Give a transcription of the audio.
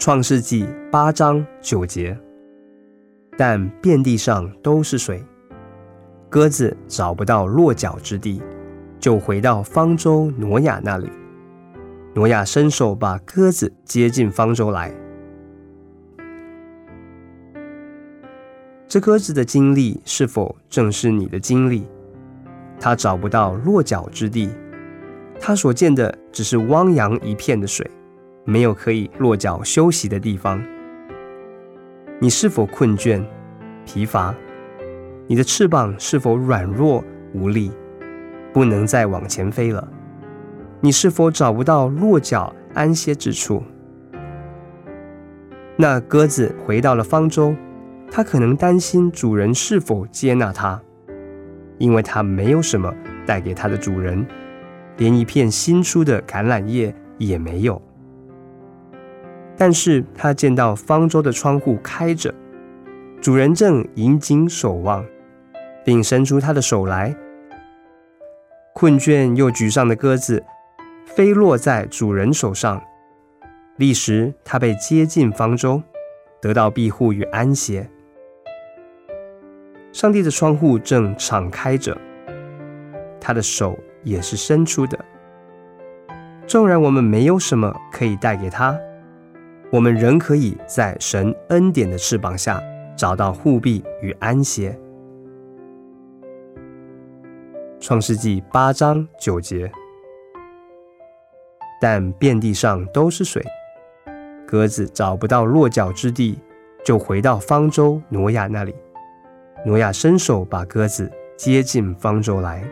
创世纪八章九节，但遍地上都是水，鸽子找不到落脚之地，就回到方舟挪亚那里。挪亚伸手把鸽子接进方舟来。这鸽子的经历是否正是你的经历？它找不到落脚之地，它所见的只是汪洋一片的水。没有可以落脚休息的地方。你是否困倦、疲乏？你的翅膀是否软弱无力，不能再往前飞了？你是否找不到落脚安歇之处？那鸽子回到了方舟，它可能担心主人是否接纳它，因为它没有什么带给它的主人，连一片新出的橄榄叶也没有。但是他见到方舟的窗户开着，主人正引颈守望，并伸出他的手来。困倦又沮丧的鸽子飞落在主人手上，立时他被接进方舟，得到庇护与安歇。上帝的窗户正敞开着，他的手也是伸出的。纵然我们没有什么可以带给他。我们仍可以在神恩典的翅膀下找到护庇与安歇。创世纪八章九节，但遍地上都是水，鸽子找不到落脚之地，就回到方舟挪亚那里。挪亚伸手把鸽子接进方舟来。